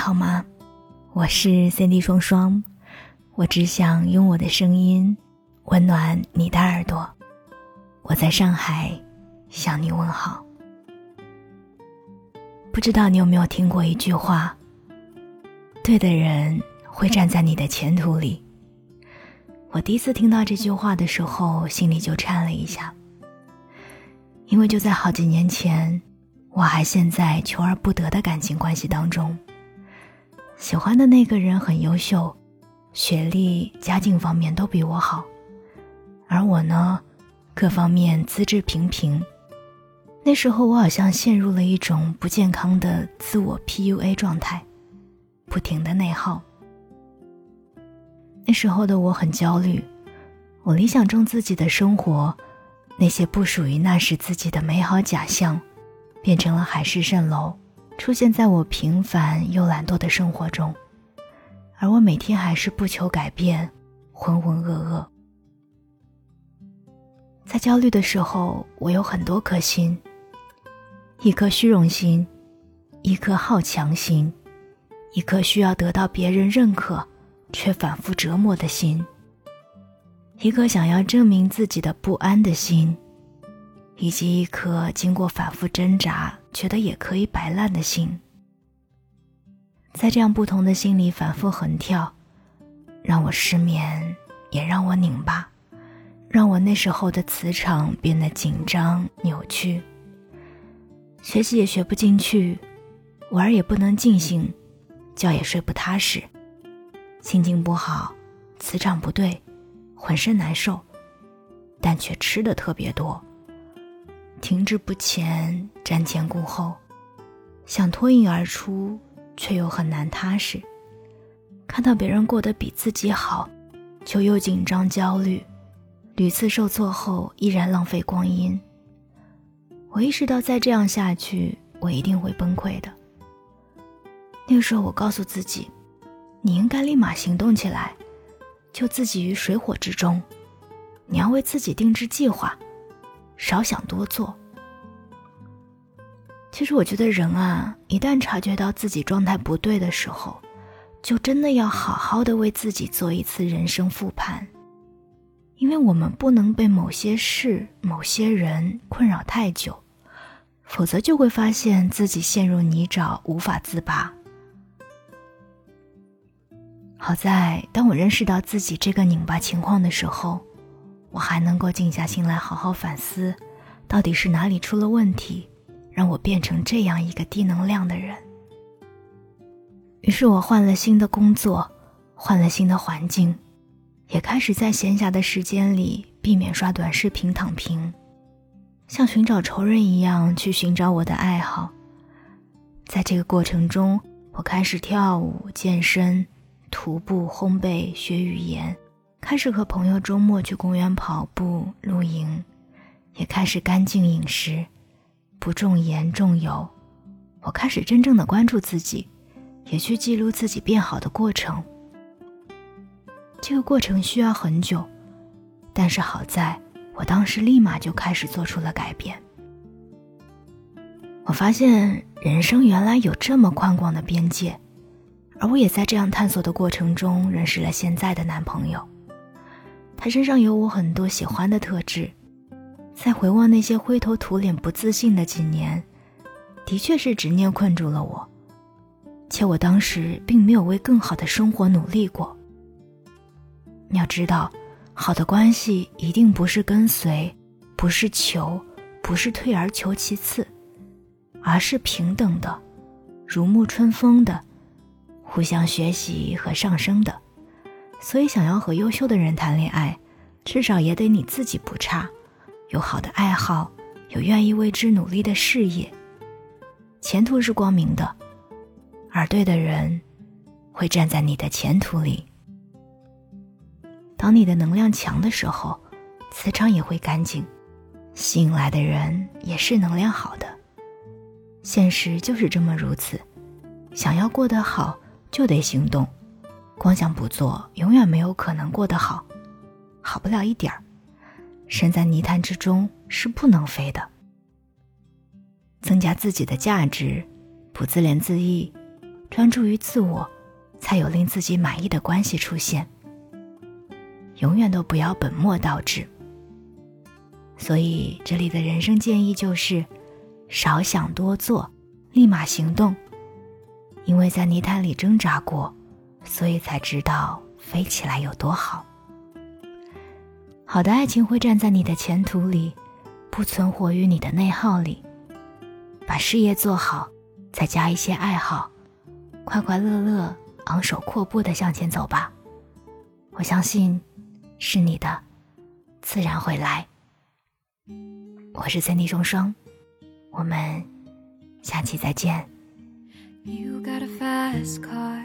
好吗？我是 Cindy 双双，我只想用我的声音温暖你的耳朵。我在上海向你问好。不知道你有没有听过一句话：对的人会站在你的前途里。我第一次听到这句话的时候，心里就颤了一下，因为就在好几年前，我还陷在求而不得的感情关系当中。喜欢的那个人很优秀，学历、家境方面都比我好，而我呢，各方面资质平平。那时候我好像陷入了一种不健康的自我 PUA 状态，不停的内耗。那时候的我很焦虑，我理想中自己的生活，那些不属于那时自己的美好假象，变成了海市蜃楼。出现在我平凡又懒惰的生活中，而我每天还是不求改变，浑浑噩噩。在焦虑的时候，我有很多颗心：一颗虚荣心，一颗好强心，一颗需要得到别人认可却反复折磨的心，一颗想要证明自己的不安的心。以及一颗经过反复挣扎，觉得也可以摆烂的心，在这样不同的心里反复横跳，让我失眠，也让我拧巴，让我那时候的磁场变得紧张扭曲。学习也学不进去，玩也不能尽兴，觉也睡不踏实，心情不好，磁场不对，浑身难受，但却吃的特别多。停滞不前，瞻前顾后，想脱颖而出，却又很难踏实。看到别人过得比自己好，就又紧张焦虑，屡次受挫后依然浪费光阴。我意识到再这样下去，我一定会崩溃的。那个时候，我告诉自己，你应该立马行动起来，救自己于水火之中。你要为自己定制计划。少想多做。其实我觉得人啊，一旦察觉到自己状态不对的时候，就真的要好好的为自己做一次人生复盘，因为我们不能被某些事、某些人困扰太久，否则就会发现自己陷入泥沼无法自拔。好在当我认识到自己这个拧巴情况的时候。我还能够静下心来好好反思，到底是哪里出了问题，让我变成这样一个低能量的人。于是我换了新的工作，换了新的环境，也开始在闲暇的时间里避免刷短视频躺平，像寻找仇人一样去寻找我的爱好。在这个过程中，我开始跳舞、健身、徒步、烘焙、学语言。开始和朋友周末去公园跑步、露营，也开始干净饮食，不重盐重油。我开始真正的关注自己，也去记录自己变好的过程。这个过程需要很久，但是好在我当时立马就开始做出了改变。我发现人生原来有这么宽广的边界，而我也在这样探索的过程中认识了现在的男朋友。他身上有我很多喜欢的特质，在回望那些灰头土脸、不自信的几年，的确是执念困住了我，且我当时并没有为更好的生活努力过。你要知道，好的关系一定不是跟随，不是求，不是退而求其次，而是平等的，如沐春风的，互相学习和上升的。所以，想要和优秀的人谈恋爱，至少也得你自己不差，有好的爱好，有愿意为之努力的事业，前途是光明的，而对的人会站在你的前途里。当你的能量强的时候，磁场也会干净，吸引来的人也是能量好的。现实就是这么如此，想要过得好，就得行动。光想不做，永远没有可能过得好，好不了一点儿。身在泥潭之中是不能飞的。增加自己的价值，不自怜自艾，专注于自我，才有令自己满意的关系出现。永远都不要本末倒置。所以，这里的人生建议就是：少想多做，立马行动。因为在泥潭里挣扎过，所以才知道飞起来有多好。好的爱情会站在你的前途里，不存活于你的内耗里。把事业做好，再加一些爱好，快快乐乐、昂首阔步的向前走吧。我相信，是你的，自然会来。我是三 D 双双，我们下期再见。You got a fast car.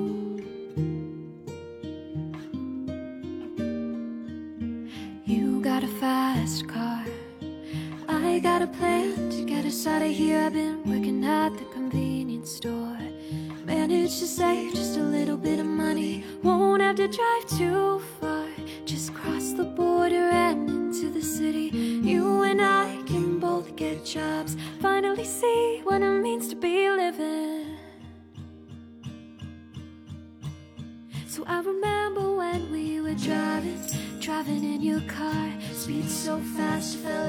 Got a plan to get us out of here. I've been working at the convenience store. Managed to save just a little bit of money. Won't have to drive too far. Just cross the border and into the city. You and I can both get jobs. Finally see what it means to be living. So I remember when we were driving Driving in your car, speed so fast, felt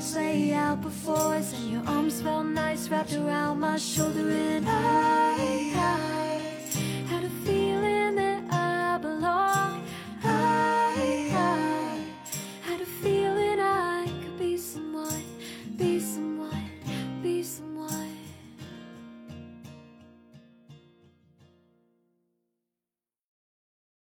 lights lay out before us, and your arms felt nice wrapped around my shoulder. And I, I